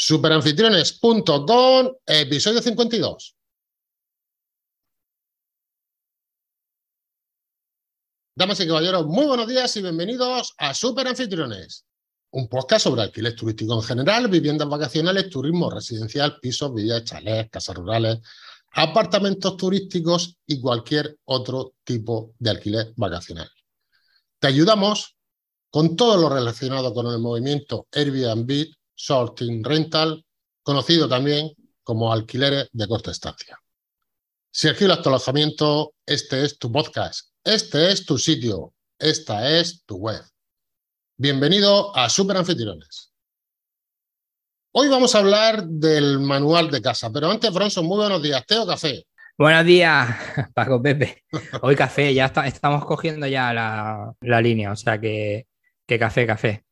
Superanfitriones.com, episodio 52. Damas y caballeros, muy buenos días y bienvenidos a Superanfitriones, un podcast sobre alquiler turístico en general, viviendas vacacionales, turismo residencial, pisos, villas, chalés, casas rurales, apartamentos turísticos y cualquier otro tipo de alquiler vacacional. Te ayudamos con todo lo relacionado con el movimiento Airbnb, Shorting Rental, conocido también como alquileres de corta estancia. Si alquilas tu alojamiento, este es tu podcast, este es tu sitio, esta es tu web. Bienvenido a Super Anfitriones. Hoy vamos a hablar del manual de casa, pero antes, Bronson, muy buenos días. ¿Té o café? Buenos días, Paco Pepe. Hoy café, ya estamos cogiendo ya la, línea, o sea que, café, café.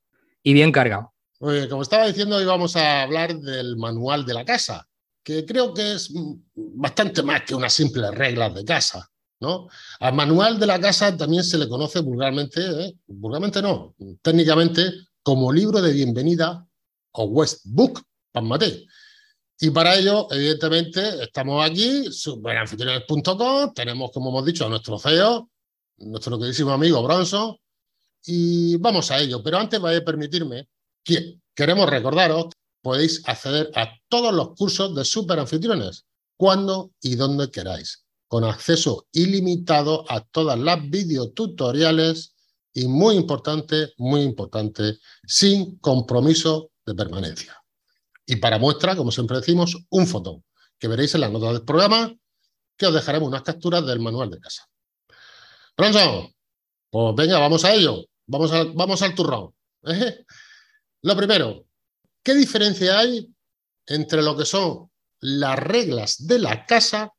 Y bien cargado. Oye, como estaba diciendo, hoy vamos a hablar del manual de la casa, que creo que es bastante más que unas simples reglas de casa. ¿no? Al manual de la casa también se le conoce vulgarmente, ¿eh? vulgarmente no, técnicamente como libro de bienvenida o West Book, Mate. Y para ello, evidentemente, estamos aquí, superanfitriones.com, tenemos, como hemos dicho, a nuestro CEO, nuestro queridísimo amigo Bronson, y vamos a ello. Pero antes vais a permitirme queremos recordaros, podéis acceder a todos los cursos de Superanfitriones, cuando y donde queráis, con acceso ilimitado a todas las videotutoriales y muy importante, muy importante, sin compromiso de permanencia. Y para muestra, como siempre decimos, un foto que veréis en las notas del programa, que os dejaremos unas capturas del manual de casa. Bronson, pues venga, vamos a ello. Vamos, vamos al turrón. ¿eh? Lo primero, ¿qué diferencia hay entre lo que son las reglas de la casa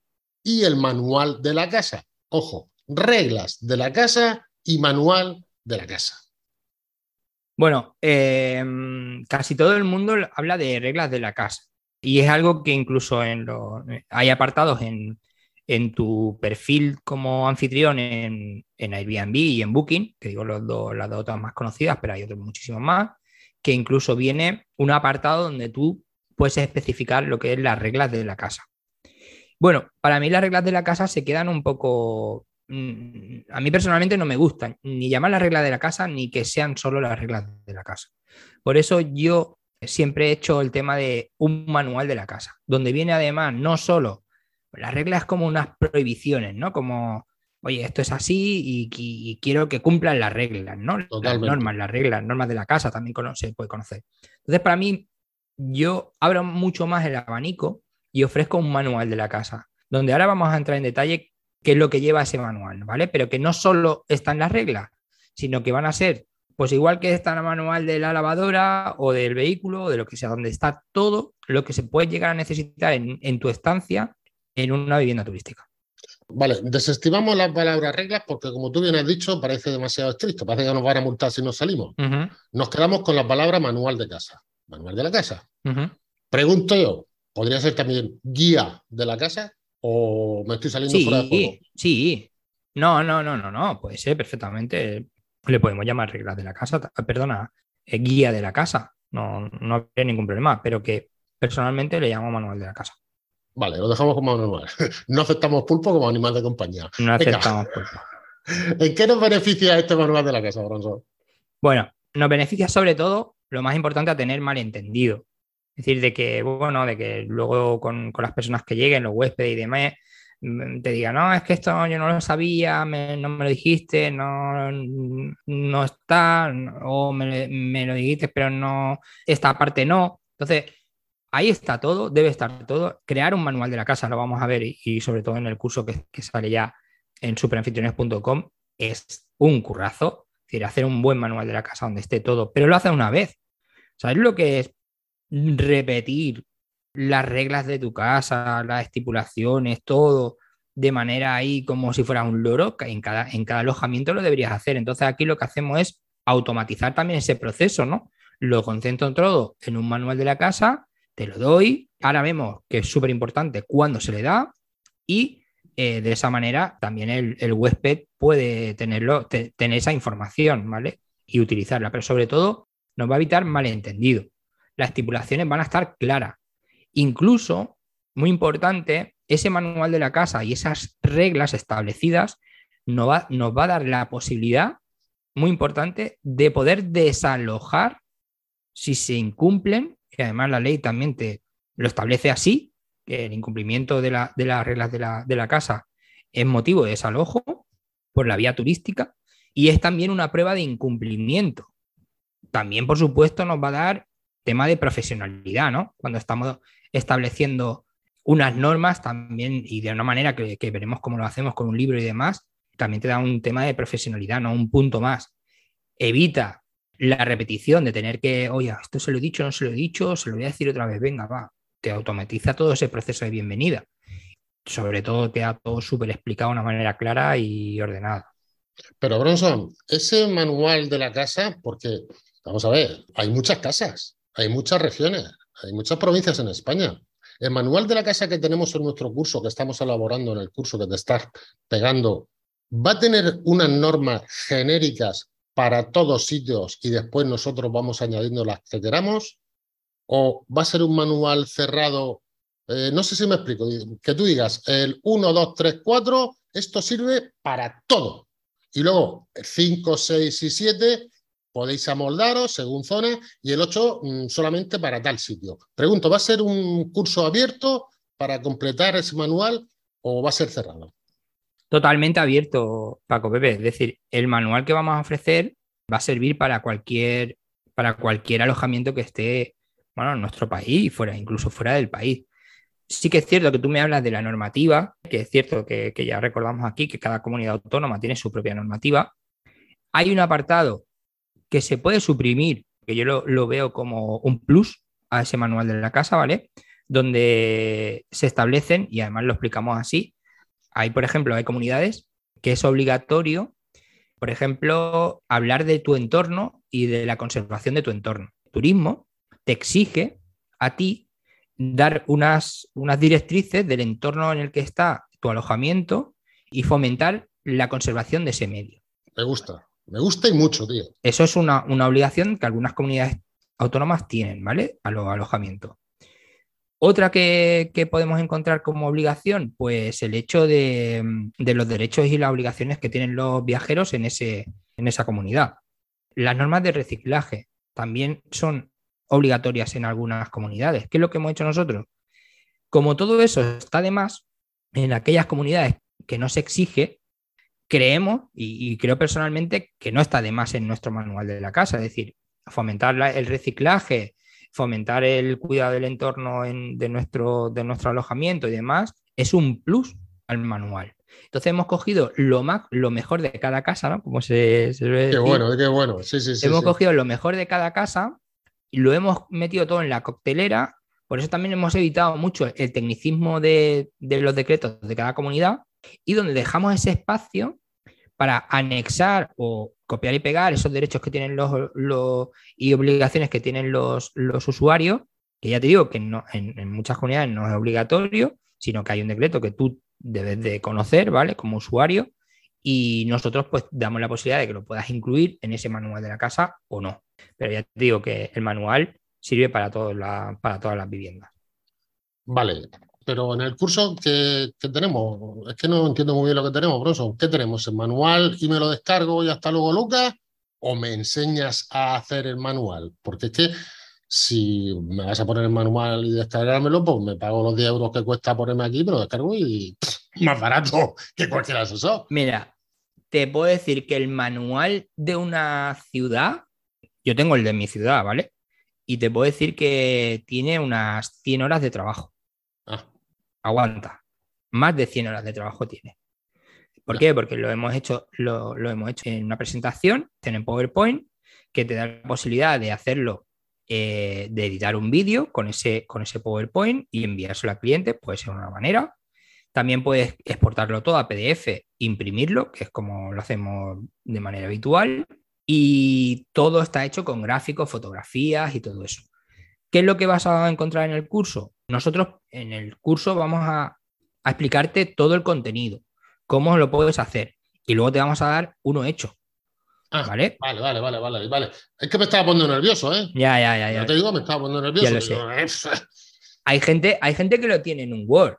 y el manual de la casa? Ojo, reglas de la casa y manual de la casa. Bueno, em, casi todo el mundo habla de reglas de la casa y es algo que incluso en lo, hay apartados en, tu perfil como anfitrión en, Airbnb y en Booking, que digo los las dos más conocidas, pero hay otros muchísimos más, que incluso viene un apartado donde tú puedes especificar lo que es las reglas de la casa. Bueno, para mí las reglas de la casa se quedan un poco Mm, a mí personalmente no me gustan ni llamar las reglas de la casa ni que sean solo las reglas de la casa. Por eso yo siempre he hecho el tema de un manual de la casa, donde viene además no solo las reglas como unas prohibiciones, ¿no? Como, oye, esto es así y, quiero que cumplan las reglas, ¿no? Las normas, las reglas, normas de la casa también se puede conocer. Entonces, para mí, yo abro mucho más el abanico y ofrezco un manual de la casa, donde ahora vamos a entrar en detalle qué es lo que lleva ese manual, ¿vale? Pero que no solo están las reglas, sino que van a ser, pues igual que está en el manual de la lavadora o del vehículo o de lo que sea, donde está todo lo que se puede llegar a necesitar en, tu estancia en una vivienda turística. Vale, desestimamos las palabras reglas porque, como tú bien has dicho, parece demasiado estricto. Parece que nos van a multar si nos salimos. Nos quedamos con la palabra manual de casa. Manual de la casa. Pregunto yo, ¿podría ser también guía de la casa? ¿O me estoy saliendo fuera de juego? Sí, no, no, no, no, no, puede ser perfectamente. Le podemos llamar reglas de la casa, perdona, eh, guía de la casa. No, no hay ningún problema, pero que personalmente le llamo manual de la casa. Vale, lo dejamos como manual. No aceptamos pulpo como animal de compañía. No aceptamos pulpo. ¿En qué nos beneficia este manual de la casa, Bronson? Bueno, nos beneficia sobre todo, lo más importante, a tener malentendido. Es decir, de que, bueno, de que luego con, las personas que lleguen, los huéspedes y demás, mm, te digan, no, es que esto yo no lo sabía, no me lo dijiste, no, no está, o me, lo dijiste, pero no, esta parte no. Entonces, ahí está todo, debe estar todo. Crear un manual de la casa, lo vamos a ver, y, sobre todo en el curso que, sale ya en superanfitriones.com, es un currazo. Es decir, hacer un buen manual de la casa donde esté todo, pero lo hace una vez. ¿Sabes lo que es repetir las reglas de tu casa, las estipulaciones, todo de manera ahí como si fuera un loro, en cada, en cada alojamiento lo deberías hacer. Entonces aquí lo que hacemos es automatizar también ese proceso, ¿no? Lo concentro todo en un manual de la casa, te lo doy, ahora vemos que es súper importante cuándo se le da y eh, de esa manera también el, huésped puede tenerlo, tener esa información, ¿vale? Y utilizarla, pero sobre todo nos va a evitar malentendido. las estipulaciones van a estar claras. Incluso, muy importante, ese manual de la casa y esas reglas establecidas nos va, nos va a dar la posibilidad, muy importante, de poder desalojar si se incumplen, y además la ley también te lo establece así, que el incumplimiento de, las reglas de la, de la casa es motivo de desalojo por la vía turística y es también una prueba de incumplimiento. También, por supuesto, nos va a dar tema de profesionalidad, ¿no? Cuando estamos estableciendo unas normas también y de una manera que, veremos cómo lo hacemos con un libro y demás, también te da un tema de profesionalidad, ¿no? Un punto más. Evita la repetición de tener que, oye, esto se lo he dicho, no se lo he dicho, se lo voy a decir otra vez, venga, va. Te automatiza todo ese proceso de bienvenida. Sobre todo te ha todo súper explicado de una manera clara y ordenada. Pero Bronson, ese manual de la casa, porque, vamos a ver, hay muchas casas. Hay muchas regiones, hay muchas provincias en España. El manual de la casa que tenemos en nuestro curso, que estamos elaborando en el curso que te estás pegando, ¿va a tener unas normas genéricas para todos sitios y después nosotros vamos añadiendo las que queramos? ¿O va a ser un manual cerrado? Eh, no sé si me explico. Que tú digas, el 1, 2, 3, 4, esto sirve para todo. Y luego, el 5, 6 y 7 podéis amoldaros según zona y el 8 mm, solamente para tal sitio. Pregunto, ¿va a ser un curso abierto para completar ese manual o va a ser cerrado? Totalmente abierto, Paco Pepe. Es decir, el manual que vamos a ofrecer va a servir para cualquier, para cualquier alojamiento que esté bueno, en nuestro país, fuera, incluso fuera del país. Sí que es cierto que tú me hablas de la normativa, que es cierto que, que ya recordamos aquí que cada comunidad autónoma tiene su propia normativa. Hay un apartado que se puede suprimir, que yo lo, veo como un plus a ese manual de la casa, ¿vale? Donde se establecen, y además lo explicamos así, hay, por ejemplo, hay comunidades que es obligatorio, por ejemplo, hablar de tu entorno y de la conservación de tu entorno. turismo te exige a ti dar unas, unas directrices del entorno en el que está tu alojamiento y fomentar la conservación de ese medio. Me gusta. Me gusta y mucho, tío. Eso es una, obligación que algunas comunidades autónomas tienen, ¿vale? A los alojamientos. Otra que, podemos encontrar como obligación, pues el hecho de, los derechos y las obligaciones que tienen los viajeros en, ese, en esa comunidad. Las normas de reciclaje también son obligatorias en algunas comunidades. ¿Qué es lo que hemos hecho nosotros? Como todo eso está de más, en aquellas comunidades que no se exige, creemos, y, creo personalmente, que no está de más en nuestro manual de la casa, es decir, fomentar el reciclaje, fomentar el cuidado del entorno de, nuestro, de nuestro alojamiento y demás, es un plus al manual. Entonces hemos cogido lo, más, lo mejor de cada casa, ¿no? Como se, se Qué bueno, qué bueno. Sí, sí, sí, hemos cogido lo mejor de cada casa y lo hemos metido todo en la coctelera. Por eso también hemos evitado mucho el tecnicismo de, de los decretos de cada comunidad y donde dejamos ese espacio para anexar o copiar y pegar esos derechos que tienen los, y obligaciones que tienen los, usuarios, que ya te digo que no, en, muchas comunidades no es obligatorio, sino que hay un decreto que tú debes de conocer, ¿vale? Como usuario, y nosotros pues damos la posibilidad de que lo puedas incluir en ese manual de la casa o no. Pero ya te digo que el manual sirve para, para todas las viviendas. Vale, pero en el curso que, tenemos, es que no entiendo muy bien lo que tenemos, Bronson. ¿Qué tenemos? ¿El manual y me lo descargo y hasta luego, Lucas? ¿O me enseñas a hacer el manual? Porque es que si me vas a poner el manual y descargármelo, pues me pago los 10 euros que cuesta ponerme aquí, pero descargo y más barato que cualquier asesor. Mira, te puedo decir que el manual de una ciudad, yo tengo el de mi ciudad, ¿vale? Y te puedo decir que tiene unas 100 horas de trabajo aguanta. Más de 100 horas de trabajo tiene. ¿Por qué? Porque lo hemos hecho, lo, hemos hecho en una presentación, en PowerPoint, que te da la posibilidad de hacerlo, eh, de editar un vídeo con ese, con ese PowerPoint y enviárselo al cliente, puede ser una manera. También puedes exportarlo todo a PDF, imprimirlo, que es como lo hacemos de manera habitual. Y todo está hecho con gráficos, fotografías y todo eso. ¿Qué es lo que vas a encontrar en el curso? Nosotros en el curso vamos a, explicarte todo el contenido, cómo lo puedes hacer y luego te vamos a dar uno hecho. Ah, ¿Vale? Vale, vale, vale, vale, vale. Es que me estaba poniendo nervioso, ¿eh? Ya, ya, ya. Ya ya. te digo, me estaba poniendo nervioso. lo sé. Digo, eh, Hay gente, hay gente que lo tiene en un Word,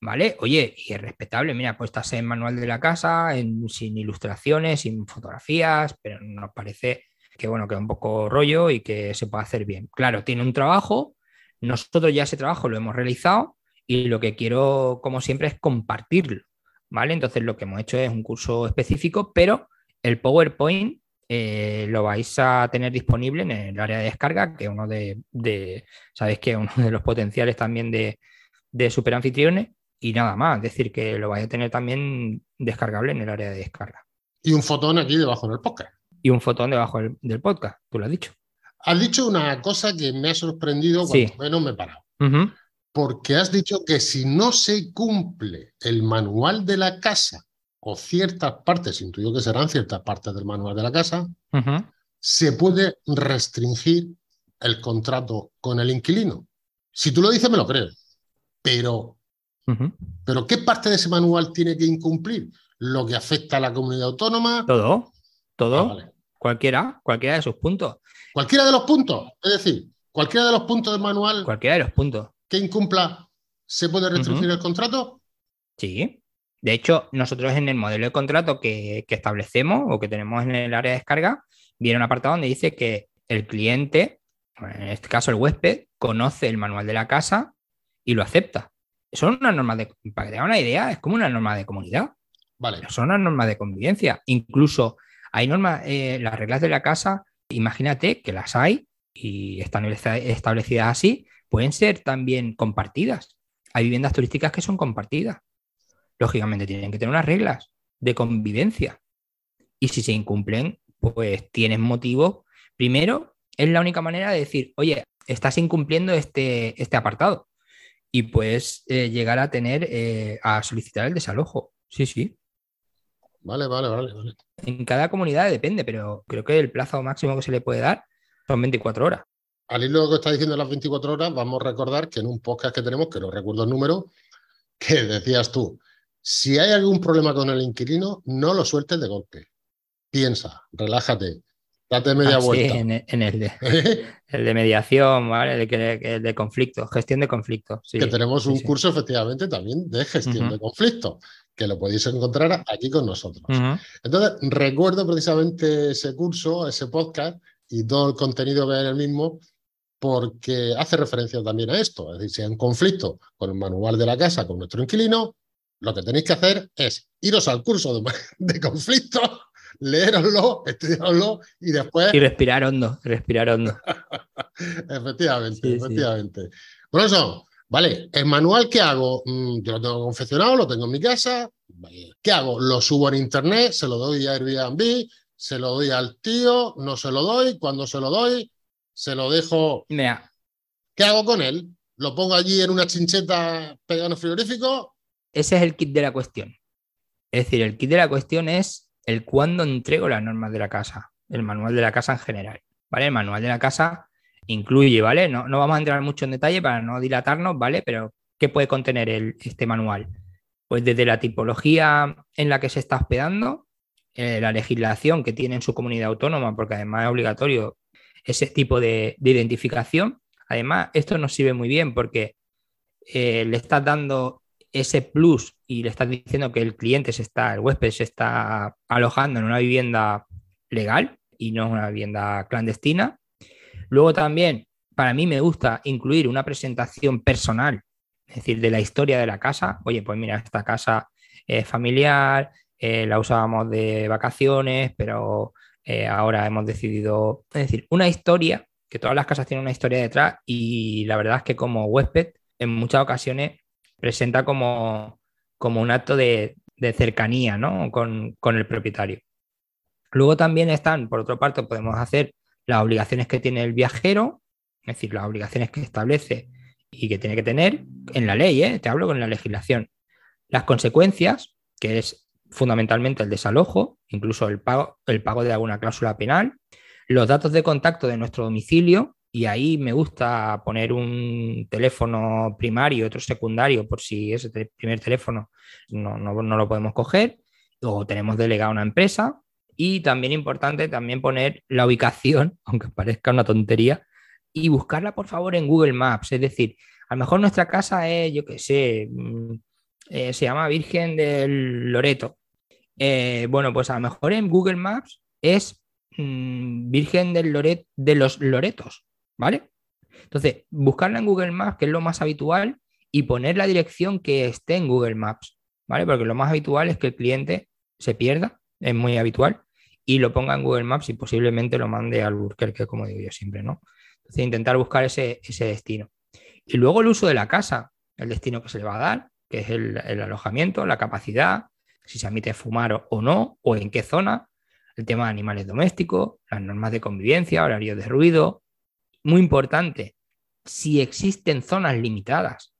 ¿vale? Oye, y es respetable, mira, pues estás en manual de la casa, en- sin ilustraciones, sin fotografías, pero nos parece que bueno, que es un poco rollo y que se puede hacer bien. Claro, tiene un trabajo, nosotros ya ese trabajo lo hemos realizado y lo que quiero, como siempre, es compartirlo, ¿vale? Entonces lo que hemos hecho es un curso específico, pero el PowerPoint eh, lo vais a tener disponible en el área de descarga, que es uno de, de sabéis que uno de los potenciales también de, de superanfitriones y nada más, es decir, que lo vais a tener también descargable en el área de descarga. Y un fotón aquí debajo en el podcast. Y un fotón debajo del, del podcast, tú lo has dicho. Has dicho una cosa que me ha sorprendido Sí. cuando menos me he parado. Porque has dicho que si no se cumple el manual de la casa o ciertas partes, intuyo que serán ciertas partes del manual de la casa, se puede restringir el contrato con el inquilino. Si tú lo dices, me lo creo. Pero, pero ¿qué parte de ese manual tiene que incumplir? Lo que afecta a la comunidad autónoma. Todo, todo, Ah, vale. cualquiera, cualquiera de sus puntos, Cualquiera de los puntos, es decir, cualquiera de los puntos del manual cualquiera de los puntos. que incumpla, ¿se puede restringir el contrato? Sí. De hecho, nosotros en el modelo de contrato que, que establecemos o que tenemos en el área de descarga, viene un apartado donde dice que el cliente, en este caso el huésped, conoce el manual de la casa y lo acepta. Son unas normas de, para que te una idea, es como una norma de comunidad. Vale. son unas normas de convivencia. Incluso hay normas, eh, las reglas de la casa, imagínate que las hay y están esta- establecidas así, pueden ser también compartidas. Hay viviendas turísticas que son compartidas. Lógicamente tienen que tener unas reglas de convivencia. Y si se incumplen, pues tienes motivo. Primero, es la única manera de decir, oye, estás incumpliendo este, este apartado. Y puedes eh, llegar a tener, eh, a solicitar el desalojo. Sí, sí. Vale, vale, vale, vale. En cada comunidad depende, pero creo que el plazo máximo que se le puede dar son 24 horas. Al hilo que está diciendo las 24 horas, vamos a recordar que en un podcast que tenemos, que no recuerdo el número, que decías tú, si hay algún problema con el inquilino, no lo sueltes de golpe. Piensa, relájate, date media Ah, sí, vuelta. en, el- en el, de, el de mediación, ¿vale? El, que- el de conflicto, gestión de conflicto. sí. que tenemos un sí, sí. curso efectivamente también de gestión de conflictos, que lo podéis encontrar aquí con nosotros. Entonces, recuerdo precisamente ese curso, ese podcast y todo el contenido que hay en el mismo, porque hace referencia también a esto. Es decir, si hay un conflicto con el manual de la casa, con nuestro inquilino, lo que tenéis que hacer es iros al curso de, de conflictos, leeroslo, estudiaroslo y después, Y respirar hondo, respirar hondo. efectivamente, Sí, sí. efectivamente. Bueno, eso, vale, el manual que hago, Mm, yo lo tengo confeccionado, lo tengo en mi casa. ¿Qué hago? Lo subo en internet, se lo doy a Airbnb, se lo doy al tío, no se lo doy, cuando se lo doy, se lo dejo. ¿Qué hago con él? ¿Lo pongo allí en una chincheta pegado en frigorífico? ese es el kit de la cuestión. Es decir, el kit de la cuestión es el cuándo entrego las normas de la casa, el manual de la casa en general. ¿Vale? El manual de la casa incluye, ¿vale? No, no vamos a entrar mucho en detalle para no dilatarnos, ¿vale? Pero, ¿qué puede contener el- este manual? Pues desde la tipología en la que se está hospedando, eh, la legislación que tiene en su comunidad autónoma, porque además es obligatorio ese tipo de, de identificación. Además, esto nos sirve muy bien porque eh, le estás dando ese plus y le estás diciendo que el cliente se está, el huésped se está alojando en una vivienda legal y no una vivienda clandestina. Luego también, para mí me gusta incluir una presentación personal, es decir, de la historia de la casa. Oye, pues mira, esta casa es familiar, eh, la usábamos de vacaciones, pero eh, ahora hemos decidido, es decir, una historia, que todas las casas tienen una historia detrás y la verdad es que como huésped en muchas ocasiones presenta como, como un acto de, cercanía ¿no? con, con el propietario. Luego también están, por otra parte, podemos hacer las obligaciones que tiene el viajero, es decir, las obligaciones que establece y que tiene que tener en la ley, ¿eh? te hablo con la legislación. Las consecuencias, que es fundamentalmente el desalojo, incluso el pago, el pago de alguna cláusula penal, los datos de contacto de nuestro domicilio, y ahí me gusta poner un teléfono primario otro secundario por si ese primer teléfono no, no, no lo podemos coger, o tenemos delegado a una empresa, Y también importante también poner la ubicación, aunque parezca una tontería, y buscarla por favor en Google Maps. Es decir, a lo mejor nuestra casa es, yo qué sé, mm, eh, se llama Virgen del Loreto. Eh, bueno, pues a lo mejor en Google Maps es mm, Virgen del Loret, de los Loretos, ¿vale? Entonces, buscarla en Google Maps, que es lo más habitual, y poner la dirección que esté en Google Maps, ¿vale? Porque lo más habitual es que el cliente se pierda, es muy habitual, y lo ponga en Google Maps y posiblemente lo mande al que como digo yo siempre, ¿no? Entonces, intentar buscar ese, destino. Y luego el uso de la casa, el destino que se le va a dar, que es el, alojamiento, la capacidad, si se admite fumar o no, o en qué zona, el tema de animales domésticos, las normas de convivencia, horarios de ruido. Muy importante, si existen zonas limitadas.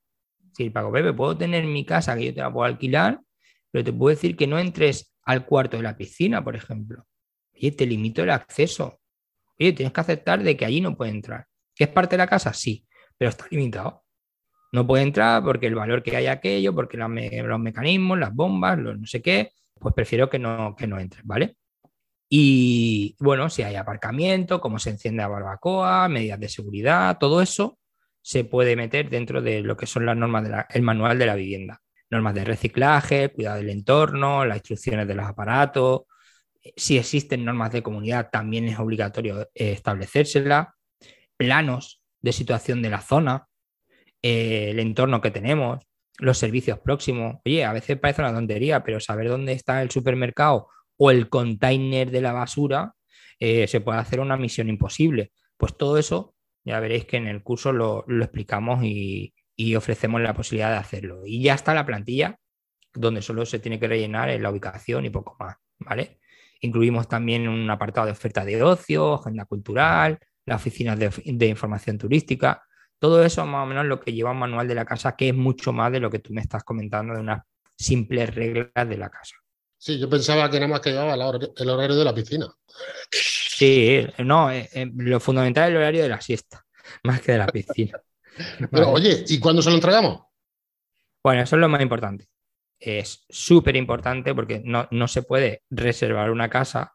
Si el Paco Pepe, puedo tener mi casa que yo te la puedo alquilar, pero te puedo decir que no entres al cuarto de la piscina, por ejemplo. Oye, te limito el acceso. Oye, tienes que aceptar de que allí no puede entrar. ¿Que es parte de la casa? Sí, pero está limitado. No puede entrar porque el valor que hay aquello, porque los, mecanismos, las bombas, los no sé qué, pues prefiero que no, que no entre, ¿vale? Y bueno, si hay aparcamiento, cómo se enciende la barbacoa, medidas de seguridad, todo eso se puede meter dentro de lo que son las normas del manual de la vivienda. Normas de reciclaje, cuidado del entorno, las instrucciones de los aparatos, si existen normas de comunidad, también es obligatorio eh, establecérselas. Planos de situación de la zona, eh, el entorno que tenemos, los servicios próximos. Oye, a veces parece una tontería, pero saber dónde está el supermercado o el container de la basura eh, se puede hacer una misión imposible. Pues todo eso ya veréis que en el curso lo, explicamos y, ofrecemos la posibilidad de hacerlo. Y ya está la plantilla, donde solo se tiene que rellenar en la ubicación y poco más, ¿vale? Incluimos también un apartado de oferta de ocio, agenda cultural, las oficinas de, información turística. Todo eso más o menos lo que lleva un manual de la casa, que es mucho más de lo que tú me estás comentando de unas simples reglas de la casa. Sí, yo pensaba que nada más que llevaba el horario de la piscina. Sí, no, eh, eh, lo fundamental es el horario de la siesta, más que de la piscina. Pero oye, ¿y cuándo se lo entregamos? Bueno, eso es lo más importante es súper importante porque no, se puede reservar una casa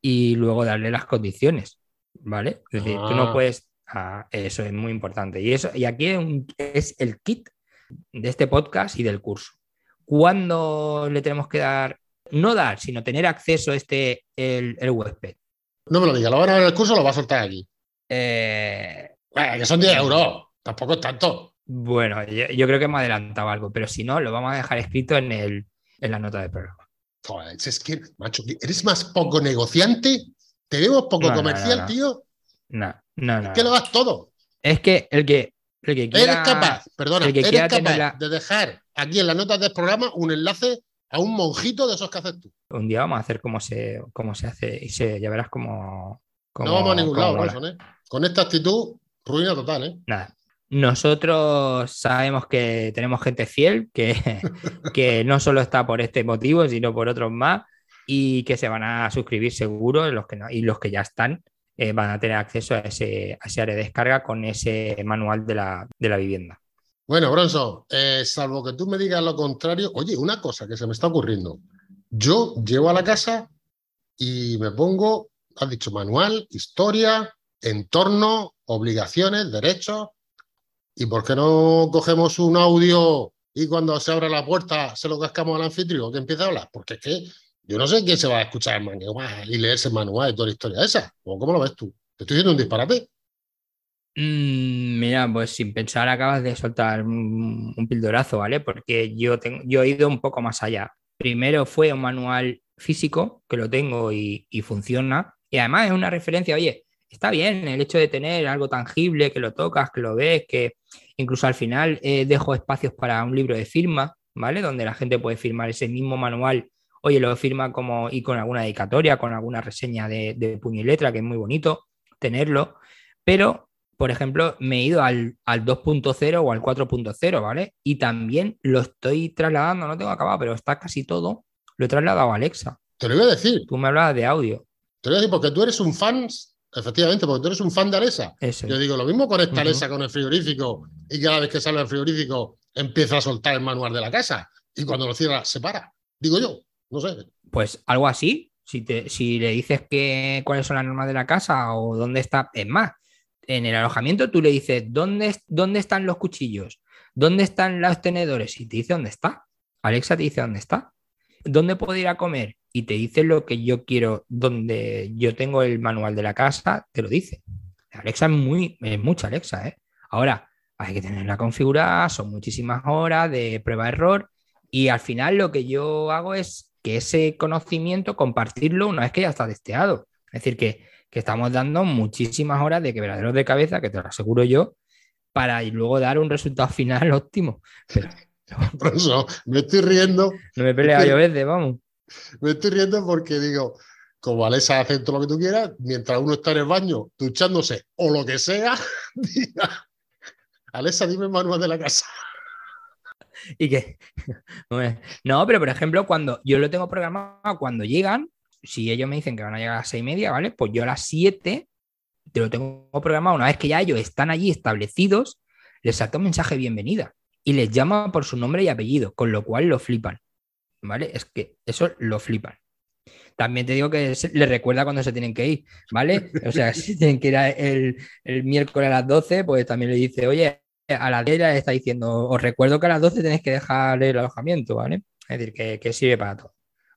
y luego darle las condiciones, ¿vale? Es decir, tú no ah. puedes... Ah, eso es muy importante. Y, eso, y aquí es el kit de este podcast y del curso. ¿Cuándo le tenemos que dar, no dar, sino tener acceso a este, el, el huésped? No me lo diga, lo van a ver en el curso lo va a soltar aquí. Eh... que son 10 euros, tampoco es tanto. Bueno, yo, creo que me adelantaba algo, pero si no, lo vamos a dejar escrito en, el, en la nota del programa. es que, macho, ¿eres más poco negociante? ¿Te vemos poco comercial, tío? No, no, no. Es que lo das todo. Es que el que, el que quiera, Eres capaz, perdona, eres capaz de dejar aquí en las notas del programa un enlace a un monjito de esos que haces tú. Un día vamos a hacer cómo se, cómo se hace y se, ya verás cómo, No vamos a ningún lado, ¿eh? Con esta actitud, ruina total, ¿eh? Nada. Nosotros sabemos que tenemos gente fiel, que, que no solo está por este motivo, sino por otros más, y que se van a suscribir seguro, los que y los que ya están eh, van a tener acceso a ese, área de descarga con ese manual de la, vivienda. Bueno, Bronson, eh, salvo que tú me digas lo contrario, oye, una cosa que se me está ocurriendo. Yo llego a la casa y me pongo, has dicho, manual, historia, entorno, obligaciones, derechos, ¿Y por qué no cogemos un audio y cuando se abra la puerta se lo cascamos al anfitrión que empieza a hablar? Porque es que yo no sé quién se va a escuchar el y leerse el manual de toda la historia esa. ¿O cómo lo ves tú? ¿Te estoy diciendo un disparate? Mm, mira, pues sin pensar acabas de soltar un, pildorazo, ¿vale? Porque yo, tengo, yo he ido un poco más allá. Primero fue un manual físico, que lo tengo y, funciona. Y además es una referencia, oye, está bien el hecho de tener algo tangible, que lo tocas, que lo ves, que incluso al final eh, dejo espacios para un libro de firma, ¿vale? Donde la gente puede firmar ese mismo manual. Oye, lo firma como y con alguna dedicatoria, con alguna reseña de, de y letra, que es muy bonito tenerlo. Pero, por ejemplo, me he ido al, al 2.0 o al 4.0, ¿vale? Y también lo estoy trasladando, no tengo acabado, pero está casi todo. Lo he trasladado a Alexa. Te lo voy a decir. Tú me hablabas de audio. Te lo voy a decir porque tú eres un fan Efectivamente, porque tú eres un fan de Alesa. Yo digo, lo mismo conecta Alesa con el frigorífico y cada vez que sale el frigorífico empieza a soltar el manual de la casa y cuando lo cierra se para. Digo yo, no sé. Pues algo así, Si, te, si le dices que, cuáles son las normas de la casa o dónde está, es más, en el alojamiento tú le dices, ¿dónde, dónde están los cuchillos? ¿Dónde están los tenedores? Y te dice dónde está. Alexa te dice dónde está. ¿Dónde puedo ir a comer? Y te dice lo que yo quiero, donde yo tengo el manual de la casa, te lo dice. Alexa es muy, es mucha Alexa, ¿eh? Ahora, hay que tenerla configurada, son muchísimas horas de prueba-error y al final lo que yo hago es que ese conocimiento compartirlo una vez que ya está testeado. Es decir, que, estamos dando muchísimas horas de quebraderos de cabeza, que te lo aseguro yo, para luego dar un resultado final óptimo. Por eso me estoy riendo. No me pelea yo veces, vamos. Me estoy riendo porque digo, como Alexa hace todo lo que tú quieras, mientras uno está en el baño duchándose o lo que sea, diga, Alexa, dime el manual de la casa. y que no, pero por ejemplo, cuando yo lo tengo programado, cuando llegan, si ellos me dicen que van a llegar a las seis y media, ¿vale? Pues yo a las siete te lo tengo programado. Una vez que ya ellos están allí establecidos, les salta un mensaje de bienvenida y les llama por su nombre y apellido, con lo cual lo flipan. ¿Vale? Es que eso lo flipan. También te digo que les recuerda cuando se tienen que ir, ¿vale? O sea, si tienen que ir el, el miércoles a las 12, pues también le dice, oye, a la 10 le está diciendo, os recuerdo que a las 12 tenéis que dejar el alojamiento, ¿vale? Es decir, que, sirve para todo.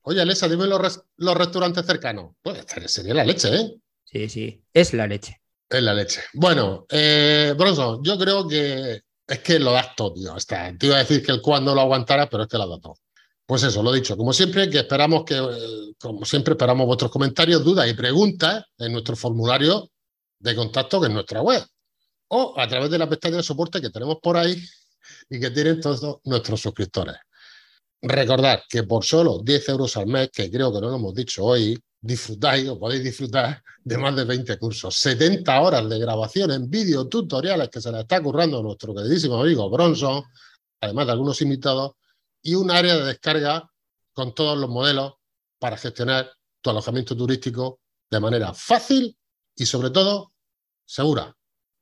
Oye, Alexa, dime los, los restaurantes cercanos. Pues sería la leche, ¿eh? Sí, sí, es la leche. Es la leche. Bueno, eh, Bronson, yo creo que es que lo das todo, tío. Te iba a decir que el cuándo lo aguantara, pero es que lo das todo. Pues eso, lo dicho. Como siempre, que esperamos que, eh, como siempre, esperamos vuestros comentarios, dudas y preguntas en nuestro formulario de contacto que es nuestra web o a través de la pestaña de soporte que tenemos por ahí y que tienen todos nuestros suscriptores. Recordad que por solo 10 euros al mes, que creo que no lo hemos dicho hoy, disfrutáis o podéis disfrutar de más de 20 cursos, 70 horas de grabación en vídeo tutoriales que se le está currando nuestro queridísimo amigo Bronson, además de algunos invitados, y un área de descarga con todos los modelos para gestionar tu alojamiento turístico de manera fácil y sobre todo segura.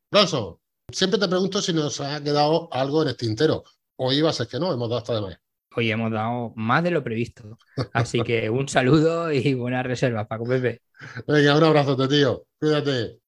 Bronson, siempre te pregunto si nos ha quedado algo en el tintero. Hoy va a ser que no, hemos dado hasta de más. Hoy hemos dado más de lo previsto. Así que un saludo y buenas reservas, Paco Pepe. Venga, un abrazo, tío. Cuídate.